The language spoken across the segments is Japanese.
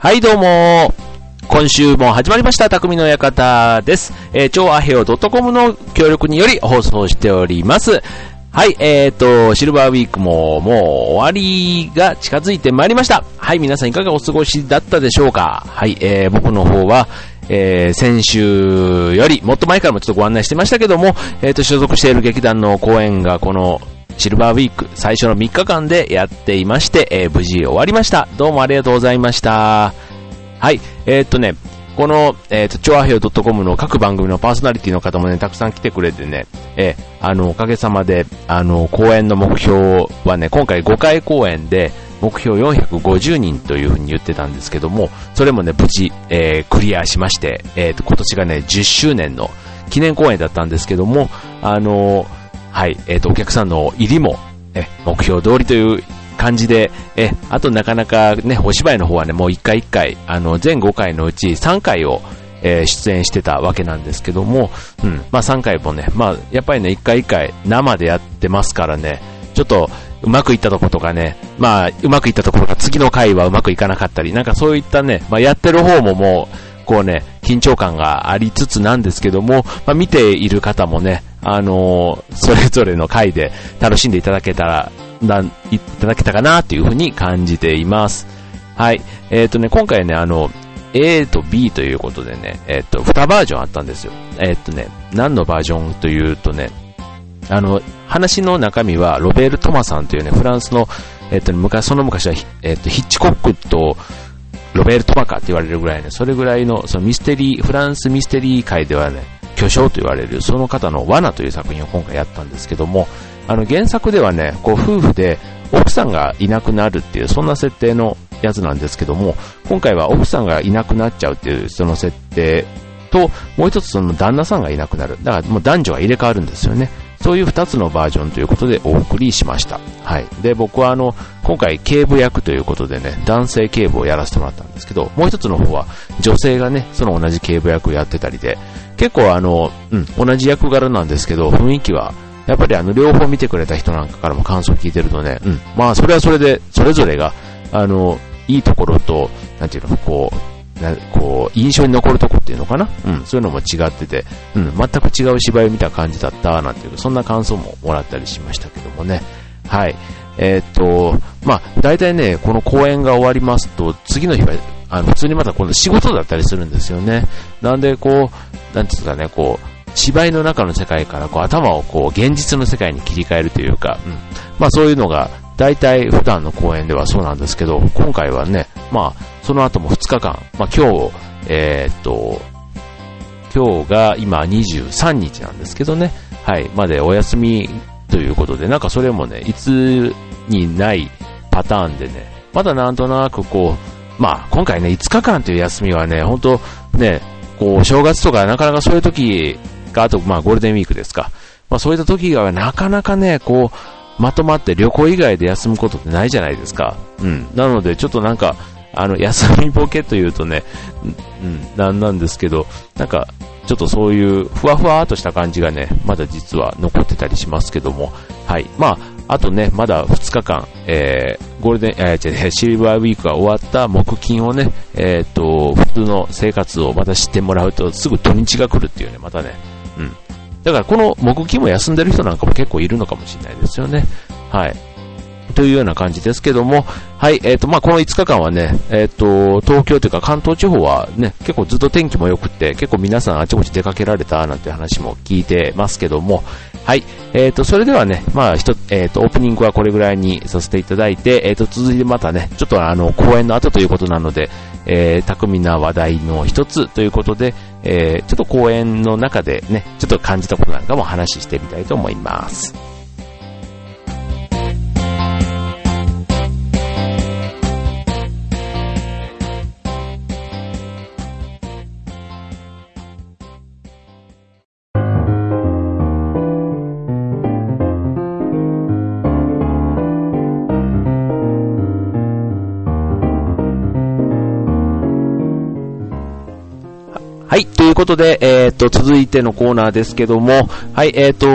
はい、どうも。今週も始まりました、匠の館です。えー、超アヘオ .com の協力により放送しております。はい、えーと、シルバーウィークももう終わりが近づいてまいりました。はい、皆さんいかがお過ごしだったでしょうかはい、えー、僕の方は、えー、先週より、もっと前からもちょっとご案内してましたけども、えーと、所属している劇団の公演がこのシルバーウィーク最初の3日間でやっていまして、えー無事終わりました。どうもありがとうございました。はい、えーっとね、この、えーと、超アヘオ .com の各番組のパーソナリティの方もね、たくさん来てくれてね、えーあの、おかげさまで、あの、公演の目標はね、今回5回公演で、目標450人というふうに言ってたんですけども、それもね、無事、えークリアしまして、えーと、今年がね、10周年の記念公演だったんですけども、あのはい、えっ、と、お客さんの入りも、え、目標通りという感じで、え、あとなかなかね、お芝居の方はね、もう1回1回、あの、全5回のうち3回を、えー出演してたわけなんですけども、うん、まあ3回もね、まあ、やっぱりね、1回1回生でやってますからね、ちょっと、うまくいったとことかね、まあ、うまくいったところが次の回はうまくいかなかったり、なんかそういったね、まあやってる方ももう、こうね、緊張感がありつつなんですけども、まあ、見ている方もね、あのそれぞれの回で楽しんでいただけたら、ないただけたかなというふうに感じています。はい。えっ、とね、今回ね、あの、A と B ということでね、えっ、と、2バージョンあったんですよ。えっ、とね、何のバージョンというとね、あの、話の中身は、ロベール・トマさんというね、フランスの、えっ、と、昔、その昔は、えっ、と、ヒッチコックと、ロベール・トマカって言われるぐらいね、それぐらいの、そのミステリー、フランスミステリー界ではね、巨匠と言われる、その方の罠という作品を今回やったんですけども、あの、原作ではね、こう、夫婦で、奥さんがいなくなるっていう、そんな設定のやつなんですけども、今回は奥さんがいなくなっちゃうっていう、その設定と、もう一つその旦那さんがいなくなる。だからもう男女が入れ替わるんですよね。そういう二つのバージョンということでお送りしました。はい。で、僕はあの、今回警部役ということでね、男性警部をやらせてもらったんですけど、もう一つの方は女性がね、その同じ警部役をやってたりで、結構あの、うん、同じ役柄なんですけど、雰囲気は、やっぱりあの、両方見てくれた人なんかからも感想聞いてるとね、うん、まあそれはそれで、それぞれが、あの、いいところと、なんていうの、こう、なこう、印象に残るとこっていうのかな？うん、そういうのも違ってて、うん、全く違う芝居を見た感じだった、なんていう、そんな感想ももらったりしましたけどもね。はい。えーっと、まあ、大体ね、この公演が終わりますと、次の日は、あの、普通にまたこの仕事だったりするんですよね。なんで、こう、なんていうんですかね、こう、芝居の中の世界からこう頭をこう現実の世界に切り替えるというか、うん、まあそういうのが大体普段の公演ではそうなんですけど、今回はね、まあその後も2日間、まあ今日、えーっと、今日が今23日なんですけどね、はい、までお休みということで、なんかそれもね、いつにないパターンでね、まだなんとなくこう、まあ今回ね、5日間という休みはね、本当ね、こう、正月とかなかなかそういう時が、あとまあゴールデンウィークですか。まあそういった時がなかなかね、こう、まとまって旅行以外で休むことってないじゃないですか。うん。なのでちょっとなんか、あの、休みボケというとね、うん、なんなんですけど、なんか、ちょっとそういうふわふわとした感じがね、まだ実は残ってたりしますけども、はい。まあ、あとね、まだ2日間、えー、ゴールデン、えー、違うシルバーウィークが終わった木金をね、えっ、と、普通の生活をまた知ってもらうと、すぐ土日が来るっていうね、またね、うん。だからこの木金も休んでる人なんかも結構いるのかもしれないですよね。はい。というような感じですけども、はい、えっ、と、まあ、この5日間はね、えっ、と、東京というか関東地方はね、結構ずっと天気も良くて、結構皆さんあちこち出かけられたなんて話も聞いてますけども、はい、えっ、と、それではね、まあ、ひと、えっ、と、オープニングはこれぐらいにさせていただいて、えっ、と、続いてまたね、ちょっとあの、公演の後ということなので、えー、巧みな話題の一つということで、えー、ちょっと公演の中でね、ちょっと感じたことなんかも話してみたいと思います。ということで、えっ、と、続いてのコーナーですけども、はい、えっ、と、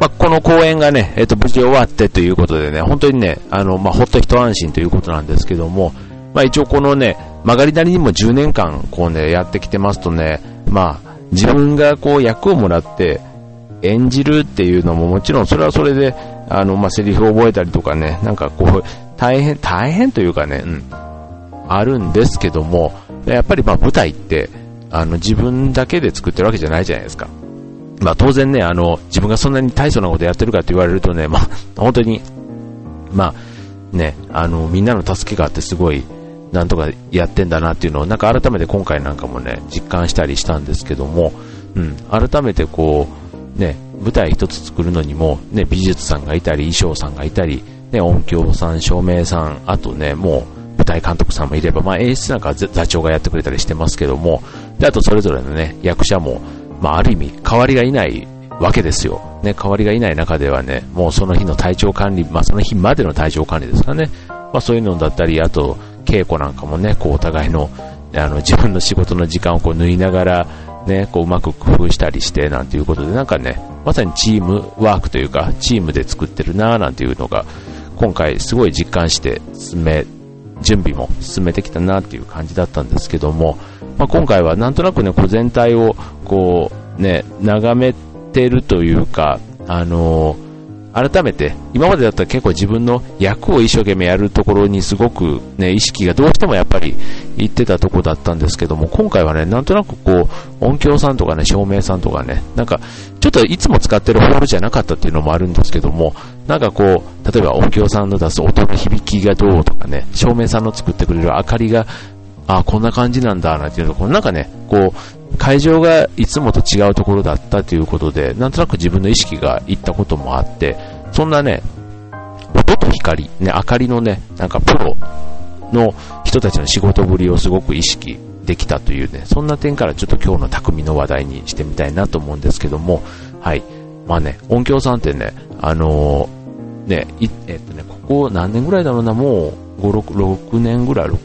まあ、この公演がね、えっ、と、無事終わってということでね、本当にね、あの、まあ、ほっと一安心ということなんですけども、まあ、一応このね、曲がりなりにも10年間こうね、やってきてますとね、まあ、自分がこう役をもらって演じるっていうのももちろんそれはそれで、あの、まあ、セリフを覚えたりとかね、なんかこう、大変、大変というかね、うん、あるんですけども、やっぱりまあ舞台って、あの、自分だけで作ってるわけじゃないじゃないですか。まあ当然ね、あの、自分がそんなに大層なことやってるかって言われるとね、まあ本当に、まあね、あの、みんなの助けがあってすごい、なんとかやってんだなっていうのを、なんか改めて今回なんかもね、実感したりしたんですけども、うん、改めてこう、ね、舞台一つ作るのにも、ね、美術さんがいたり、衣装さんがいたり、ね、音響さん、照明さん、あとね、もう、舞台監督さんもいれば、まあ、演出なんか座長がやってくれたりしてますけども、で、あとそれぞれのね、役者も、まあ、ある意味、代わりがいないわけですよ。ね、代わりがいない中ではね、もうその日の体調管理、まあ、その日までの体調管理ですかね。まあ、そういうのだったり、あと、稽古なんかもね、こう、お互いの、あの、自分の仕事の時間をこう、縫いながら、ね、こう、うまく工夫したりして、なんていうことで、なんかね、まさにチームワークというか、チームで作ってるなーなんていうのが、今回すごい実感して進め準備も進めてきたなっていう感じだったんですけども、まあ、今回はなんとなくね、こう全体をこうね、眺めてるというか、あのー改めて、今までだったら結構自分の役を一生懸命やるところにすごくね、意識がどうしてもやっぱり行ってたとこだったんですけども、今回はね、なんとなくこう、音響さんとかね、照明さんとかね、なんか、ちょっといつも使ってるホールじゃなかったっていうのもあるんですけども、なんかこう、例えば音響さんの出す音の響きがどうとかね、照明さんの作ってくれる明かりが、あこんな感じなんだ、なんていうところ、なんかね、こう、会場がいつもと違うところだったということで、なんとなく自分の意識がいったこともあって、そんなね、音と光、ね、明かりのね、なんかプロの人たちの仕事ぶりをすごく意識できたというね、そんな点からちょっと今日の匠の話題にしてみたいなと思うんですけども、はい。まあね、音響さんってね、あのー、ね、えっとね、ここ何年ぐらいだろうな、もう5、6, 6年ぐらい、6、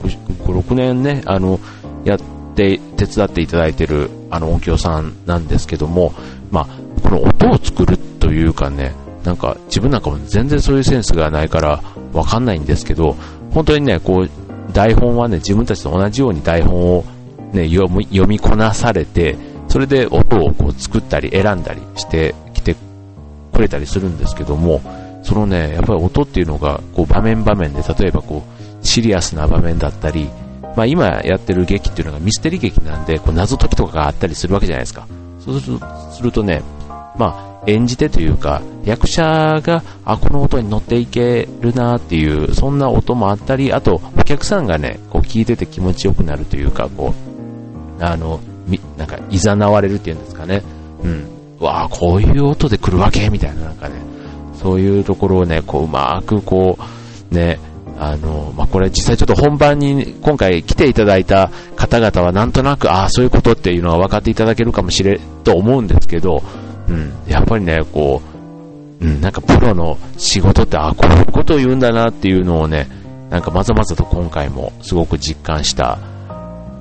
5、6年ね、あの、やって、手伝っていただいてる、あの音響さんなんですけども、まあ、この音を作るというかね、なんか自分なんかも全然そういうセンスがないからわかんないんですけど、本当にね、こう、台本はね、自分たちと同じように台本をね、読み読みこなされて、それで音をこう作ったり選んだりしてきてくれたりするんですけども、そのね、やっぱり音っていうのが、こう場面場面で、例えばこう、シリアスな場面だったり、まあ今やってる劇っていうのがミステリー劇なんで、こう謎解きとかがあったりするわけじゃないですか。そうするとね、まあ、演じてというか、役者が、あ、この音に乗っていけるなっていう、そんな音もあったり、あと、お客さんがね、こう聞いてて気持ちよくなるというか、こう、あの、み、なんか、いざなわれるっていうんですかね。うん。うわあ、こういう音で来るわけ？みたいな、なんかね、そういうところをね、こう、うまくこう、ね、あの、まあ、これ実際ちょっと本番に今回来ていただいた方々はなんとなく、ああ、そういうことっていうのは分かっていただけるかもしれ、と思うんですけど、うん、やっぱりね、こう、うん、なんかプロの仕事って、あ、こういうことを言うんだなっていうのをね、なんかまざまざと今回もすごく実感した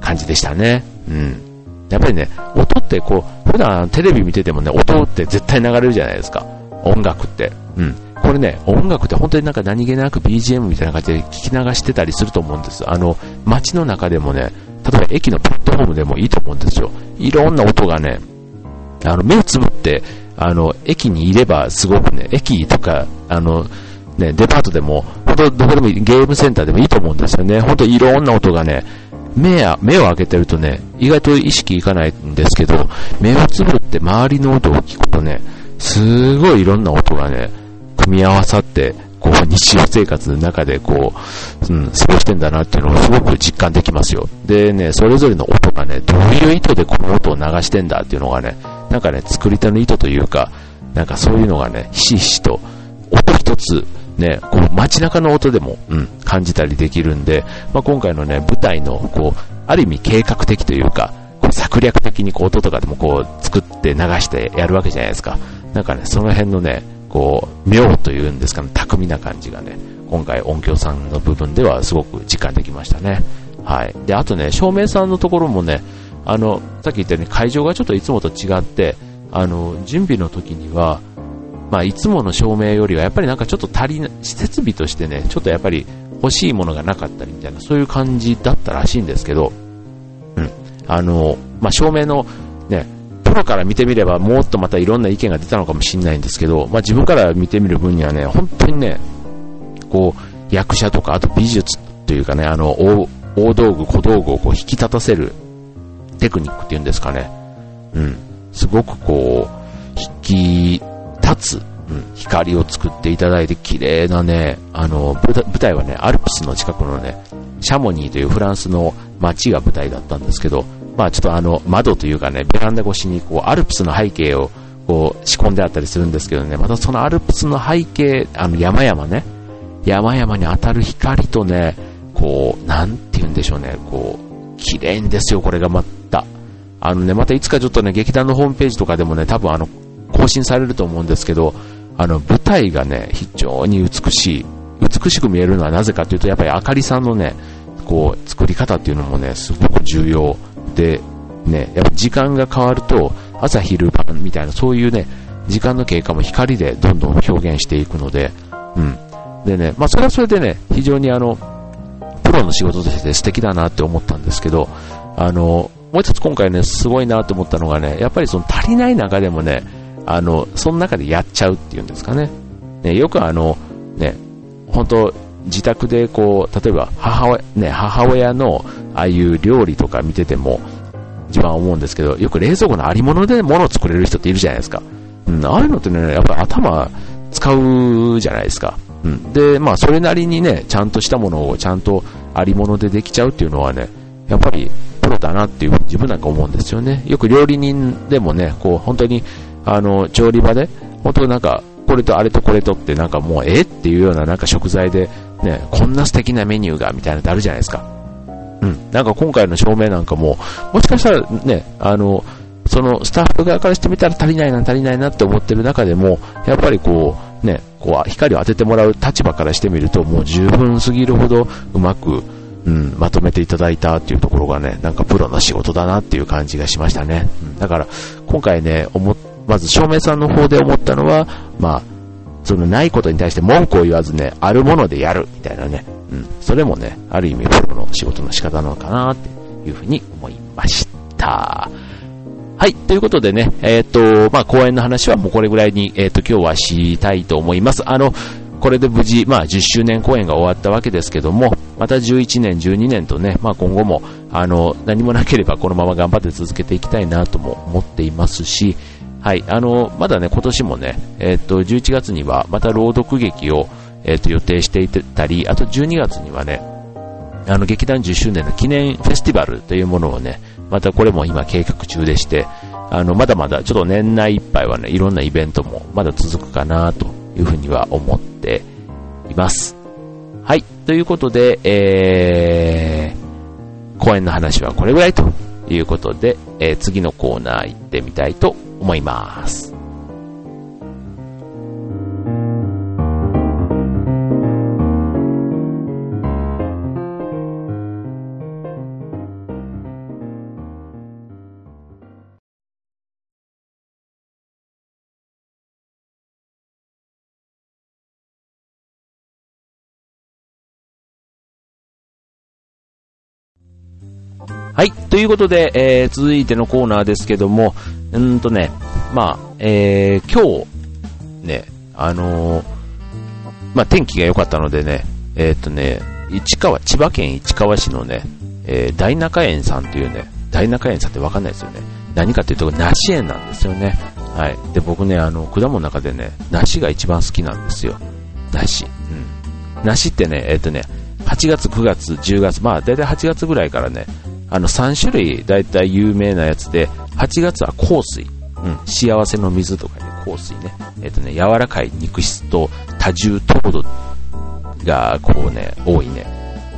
感じでしたね。うん。やっぱりね、音ってこう、普段テレビ見ててもね、音って絶対流れるじゃないですか。音楽って。うん。これね、音楽って本当になんか何気なく BGM みたいな感じで聞き流してたりすると思うんです。あの、街の中でもね、例えば駅のプラットフォームでもいいと思うんですよ。いろんな音がね、あの、目をつぶって、あの、駅にいればすごくね、駅とか、あの、ね、デパートでも、本当どこでもいい、ゲームセンターでもいいと思うんですよね。本当いろんな音がね、目や、目を開けてるとね、意外と意識いかないんですけど、目をつぶって周りの音を聞くとね、すごいいろんな音がね、組み合わさって、こう、日常生活の中でこう、うん、過ごしてんだなっていうのをすごく実感できますよ。でね、それぞれの音がね、どういう意図でこの音を流してんだっていうのがね、なんかね、作り手の意図というか、なんかそういうのがね、ひしひしと、音一つ、ね、こう街中の音でも、うん、感じたりできるんで、まあ、今回のね、舞台の、こう、ある意味計画的というか、こう策略的にこう音とかでもこう作って流してやるわけじゃないですか。なんかね、その辺のね、こう、妙というんですかね、巧みな感じがね、今回音響さんの部分ではすごく実感できましたね。はい。で、あとね、照明さんのところもね、あの、さっき言ったように会場がちょっといつもと違って、あの、準備の時には、まあ、いつもの照明よりはやっぱりなんかちょっと足りな、設備としてね、ちょっとやっぱり欲しいものがなかったりみたいな、そういう感じだったらしいんですけど、うん。あの、まあ、照明の、プロから見てみればもっとまたいろんな意見が出たのかもしれないんですけど、まあ、自分から見てみる分にはね、本当にね、こう、役者とか、あと美術というかね、あの、大道具、小道具をこう引き立たせるテクニックっていうんですかね。うん。すごくこう、引き立つ、うん、光を作っていただいて綺麗なね、あの、舞台はね、アルプスの近くのね、シャモニーというフランスの街が舞台だったんですけど、まあちょっとあの、窓というかね、ベランダ越しにこう、アルプスの背景をこう、仕込んであったりするんですけどね、またそのアルプスの背景、あの、山々ね、山々に当たる光とね、こう、なんて言うんでしょうね、こう、綺麗んですよ、これがまた。あのね、またいつかちょっとね、劇団のホームページとかでもね、多分あの、更新されると思うんですけど、あの、舞台がね、非常に美しい。美しく見えるのはなぜかというと、やっぱりあかりさんのね、こう、作り方っていうのもね、すごく重要で、ね、やっぱ時間が変わると、朝昼晩みたいな、そういうね、時間の経過も光でどんどん表現していくので、うん。でね、まあそれはそれでね、非常にあの、プロの仕事として素敵だなって思ったんですけど、あの、もう一つ今回ね、すごいなって思ったのがね、やっぱりその足りない中でもね、あの、その中でやっちゃうっていうんですかね。ね、よくあの、ね、本当自宅でこう、例えば母親、ね、母親のああいう料理とか見てても、一番思うんですけど、よく冷蔵庫のありもので物を作れる人っているじゃないですか。うん、ああいうのってね、やっぱ頭使うじゃないですか。うん。で、まあ、それなりにね、ちゃんとしたものをちゃんとありものでできちゃうっていうのはね、やっぱりプロだなっていう自分なんか思うんですよね。よく料理人でもね、こう、本当に、あの、調理場で、本当なんか、これとあれとこれとってなんかもう、え？っていうようななんか食材で、ね、こんな素敵なメニューが、みたいなのってあるじゃないですか。うん。なんか今回の照明なんかも、もしかしたらね、あの、そのスタッフ側からしてみたら足りないな、足りないなって思ってる中でも、やっぱりこう、ね、こう、光を当ててもらう立場からしてみると、もう十分すぎるほどうまく、うん、まとめていただいたっていうところがね、なんかプロの仕事だなっていう感じがしましたね。うん、だから、今回ね、思、まず照明さんの方で思ったのは、まあ、そのないことに対して文句を言わずね、あるものでやる、みたいなね。うん。それもね、ある意味プロの仕事の仕方なのかな、っていうふうに思いました。はい。ということでね、えっ、ー、と、まあ、公演の話はもうこれぐらいに、えっ、ー、と、今日はしたいと思います。あの、これで無事、まあ、10周年公演が終わったわけですけども、また11年、12年とね、まあ、今後も、あの、何もなければこのまま頑張って続けていきたいなとも思っていますし、はい、あの、まだね、今年もね、えっ、ー、と、11月にはまた朗読劇を、えっ、と、予定していたり、あと12月にはね、あの、劇団10周年の記念フェスティバルというものをね、またこれも今計画中でして、あの、まだまだちょっと年内いっぱいはね、いろんなイベントもまだ続くかなというふうには思っています。はい。ということで、えー、公演の話はこれぐらいということで、えー、次のコーナー行ってみたいと思います。はい。ということで、えー、続いてのコーナーですけども、うんとね、まあ、えー、今日、ね、あのー、まあ、天気が良かったのでね、えっ、ー、とね、市川、千葉県市川市のね、えー、大中園さんというね、大中園さんってわかんないですよね。何かっていうと、梨園なんですよね。はい。で、僕ね、あの、果物の中でね、梨が一番好きなんですよ。梨。うん。梨ってね、えっ、ー、とね、8月、9月、10月、まあ、だいたい8月ぐらいからね、あの、3種類大体有名なやつで、8月は香水。うん、幸せの水とかね、香水ね。えっ、ー、とね、柔らかい肉質と多重糖度が、こうね、多いね、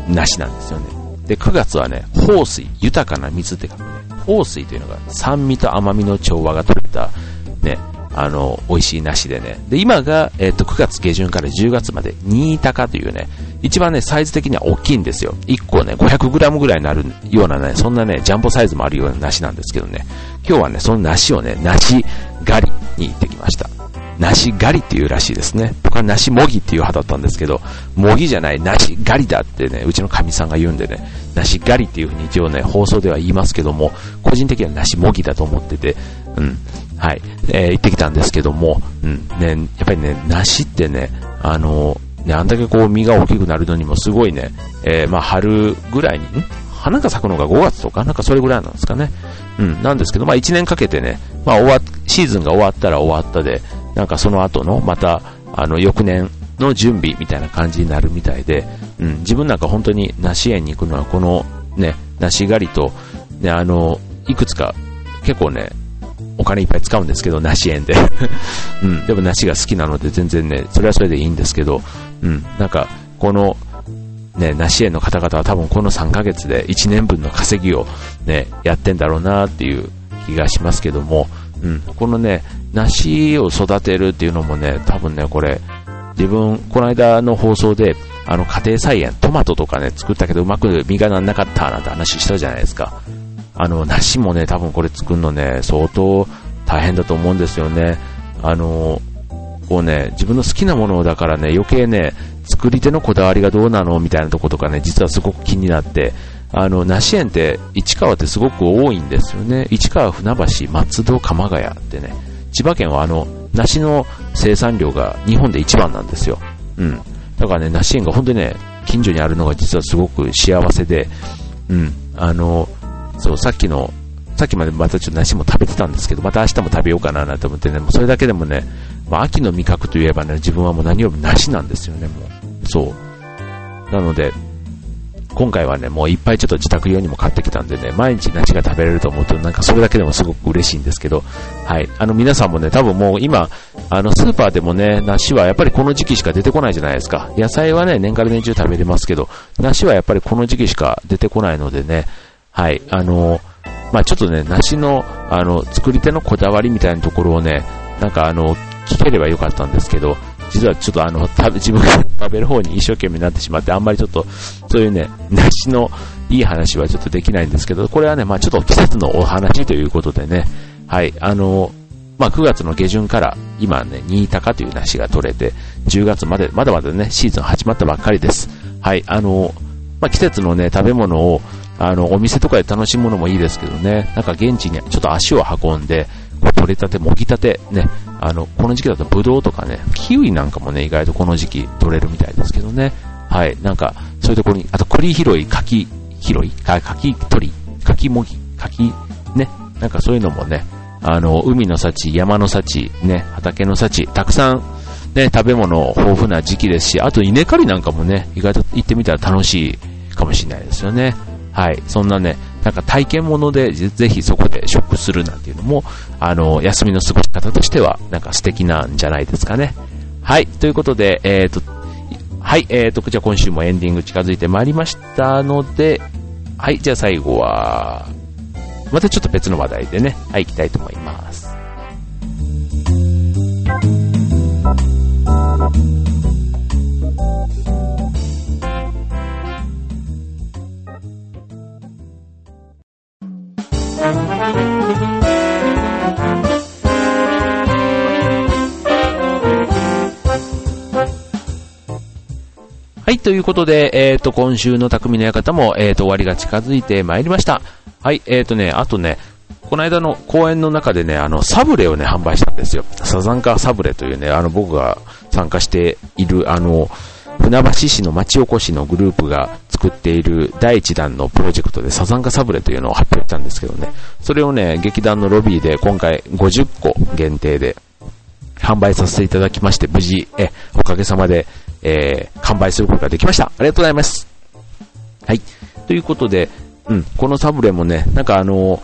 梨なんですよね。で、9月はね、香水、豊かな水って書くね。香水というのが酸味と甘みの調和が取れた、ね、あの、美味しい梨でね。で、今が、えっ、ー、と、9月下旬から10月まで、新高というね、一番ね、サイズ的には大きいんですよ。1個ね、500g ぐらいになるようなね、そんなね、ジャンボサイズもあるような梨なんですけどね。今日はね、その梨をね、梨狩りに行ってきました。梨狩りっていうらしいですね。僕は梨もぎっていう派だったんですけど、もぎじゃない、梨狩りだってね、うちの神さんが言うんでね、梨狩りっていう風に一応ね、放送では言いますけども、個人的には梨もぎだと思ってて、うん、はい、えー、行ってきたんですけども、うん、ね、やっぱりね、梨ってね、あの、ね、あんだけこう実が大きくなるのにもすごいね、えー、まあ春ぐらいに、花が咲くのが5月とか、なんかそれぐらいなんですかね。うん、なんですけど、まあ1年かけてね、まあ終わ、シーズンが終わったら終わったで、なんかその後の、また、あの、翌年の準備みたいな感じになるみたいで、うん、自分なんか本当に梨園に行くのはこのね、梨狩りと、ね、あの、いくつか結構ね、お金いっぱい使うんですけど、梨園で。うん、でも梨が好きなので全然ね、それはそれでいいんですけど、うん、なんか、この、ね、梨園の方々は多分この3ヶ月で1年分の稼ぎをね、やってんだろうなっていう気がしますけども、うん、このね、梨を育てるっていうのもね、多分ね、これ、自分、この間の放送で、あの、家庭菜園、トマトとかね、作ったけどうまく実がなんなかったなんて話したじゃないですか。あの、梨もね、多分これ作るのね、相当大変だと思うんですよね。あの、こうね、自分の好きなものだからね、余計ね、作り手のこだわりがどうなのみたいなとことかね、実はすごく気になって、あの、梨園って市川ってすごく多いんですよね。市川、船橋、松戸、鎌ヶ谷ってね。千葉県はあの、梨の生産量が日本で一番なんですよ。うん。だからね、梨園が本当にね、近所にあるのが実はすごく幸せで、うん。あの、そう、さっきの、さっきまでまたちょっと梨も食べてたんですけど、また明日も食べようかななんて思ってね、それだけでもね、まあ、秋の味覚といえばね、自分はもう何よりも梨なんですよね、もう。そう。なので、今回はね、もういっぱいちょっと自宅用にも買ってきたんでね、毎日梨が食べれると思うと、なんかそれだけでもすごく嬉しいんですけど、はい。あの皆さんもね、多分もう今、あのスーパーでもね、梨はやっぱりこの時期しか出てこないじゃないですか。野菜はね、年から年中食べれますけど、梨はやっぱりこの時期しか出てこないのでね、はい。あの、まあちょっとね、梨の、あの、作り手のこだわりみたいなところをね、なんかあの、聞ければよかったんですけど、実はちょっとあの、自分が食べる方に一生懸命になってしまって、あんまりちょっと、そういうね、梨のいい話はちょっとできないんですけど、これはね、まあちょっと季節のお話ということでね、はい、あの、まあ9月の下旬から今ね、新高という梨が取れて、10月まで、まだまだね、シーズン始まったばっかりです。はい、あの、まあ季節のね、食べ物を、あの、お店とかで楽しむのもいいですけどね、なんか現地にちょっと足を運んで、取れたて、もぎたて、ね、あの、この時期だとブドウとかね、キウイなんかもね、意外とこの時期取れるみたいですけどね。はい、なんか、そういうところに、あと栗拾い、柿拾い、柿取り、柿もぎ、柿、ね、なんかそういうのもね、あの、海の幸、山の幸、ね、畑の幸、たくさん、ね、食べ物豊富な時期ですし、あと稲刈りなんかもね、意外と行ってみたら楽しいかもしれないですよね。はい、そんなね、なんか体験ものでぜひそこで食するなんていうのも、あの、休みの過ごし方としては、なんか素敵なんじゃないですかね。はい、ということで、えっ、ー、と、はい、え、ー、と、じゃあ今週もエンディング近づいてまいりましたので、はい、じゃあ最後は、またちょっと別の話題でね、はい、行きたいと思います。ということで、えっ、ー、と、今週の匠の館も、えっ、ー、と、終わりが近づいてまいりました。はい、えっ、ー、とね、あとね、この間の公演の中でね、あの、サブレをね、販売したんですよ。サザンカサブレというね、あの、僕が参加している、あの、船橋市の町おこしのグループが作っている第1弾のプロジェクトでサザンカサブレというのを発表したんですけどね、それをね、劇団のロビーで今回50個限定で販売させていただきまして、無事、え、おかげさまで、えー、完売することができました。ありがとうございます。はい。ということで、うん、このサブレもね、なんかあの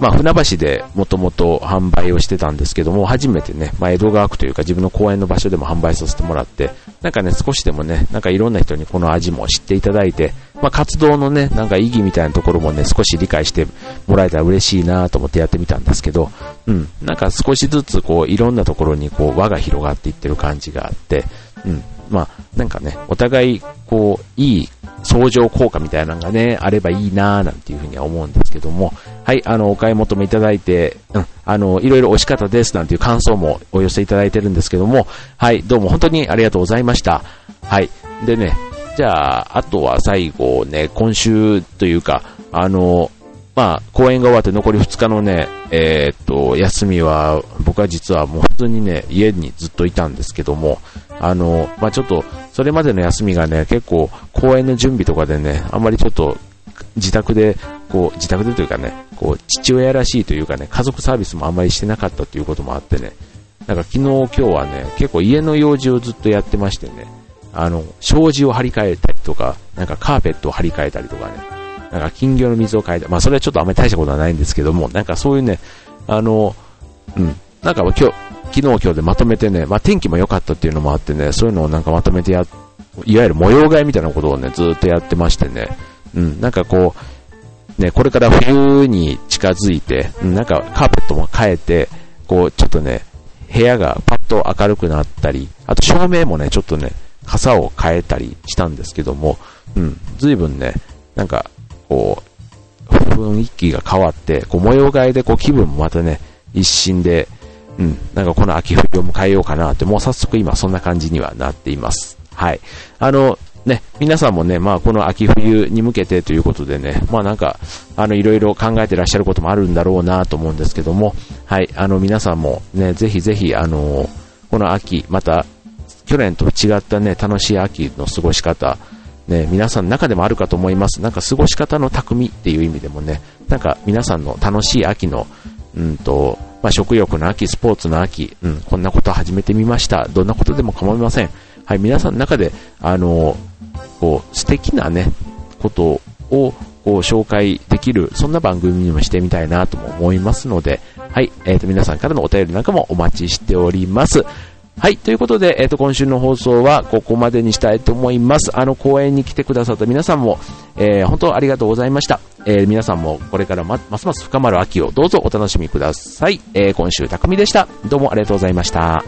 まあ、船橋でもともと販売をしてたんですけども、初めてね、まあ、江戸川区というか自分の公園の場所でも販売させてもらって、なんかね、少しでもね、なんかいろんな人にこの味も知っていただいて、まあ、活動のね、なんか意義みたいなところもね、少し理解してもらえたら嬉しいなと思ってやってみたんですけど、うん、なんか少しずつこう、いろんなところにこう、輪が広がっていってる感じがあって、うん、まあ、なんかね、お互い、こう、いい相乗効果みたいなのがね、あればいいなぁ、なんていうふうには思うんですけども、はい、あの、お買い求めいただいて、うん、あの、いろいろ美味しかったです、なんていう感想もお寄せいただいてるんですけども、はい、どうも本当にありがとうございました。はい、でね、じゃあ、あとは最後ね、今週というか、あの、まあ、公演が終わって残り2日のね、えー、っと、休みは、僕は実はもう本当にね、家にずっといたんですけども、あの、まあ、ちょっと、それまでの休みがね、結構、公演の準備とかでね、あんまりちょっと、自宅で、こう、自宅でというかね、こう、父親らしいというかね、家族サービスもあんまりしてなかったということもあってね、なんか昨日今日はね、結構家の用事をずっとやってましてね、あの、障子を張り替えたりとか、なんかカーペットを張り替えたりとかね、なんか金魚の水を変えた。まあそれはちょっとあんまり大したことはないんですけども、なんかそういうね、あの、うん、なんか今日、昨日今日でまとめてね、まあ天気も良かったっていうのもあってね、そういうのをなんかまとめてや、いわゆる模様替えみたいなことをね、ずっとやってましてね、うん、なんかこう、ね、これから冬に近づいて、うん、なんかカーペットも変えて、こう、ちょっとね、部屋がパッと明るくなったり、あと照明もね、ちょっとね、傘を変えたりしたんですけども、うん、随分ね、なんかこう、雰囲気が変わって、こう模様替えでこう気分もまたね、一新で、うん、なんかこの秋冬を迎えようかなって、もう早速今そんな感じにはなっています。はい。あの、ね、皆さんもね、まあこの秋冬に向けてということでね、まあなんか、あのいろいろ考えてらっしゃることもあるんだろうなと思うんですけども、はい、あの皆さんもね、ぜひぜひあの、この秋、また去年と違ったね、楽しい秋の過ごし方、ね、皆さんの中でもあるかと思います。なんか過ごし方の巧みっていう意味でもね、なんか皆さんの楽しい秋の、うんと、まあ、食欲の秋、スポーツの秋、うん、こんなこと始めてみました。どんなことでも構いません。はい、皆さんの中で、あの、こう、素敵なね、ことを、こう、紹介できる、そんな番組にもしてみたいなとも思いますので、はい、えっ、ー、と、皆さんからのお便りなんかもお待ちしております。はい。ということで、えっ、ー、と、今週の放送はここまでにしたいと思います。あの、公演に来てくださった皆さんも、えー、本当ありがとうございました。えー、皆さんもこれからま、ますます深まる秋をどうぞお楽しみください。え、今週、匠でした。どうもありがとうございました。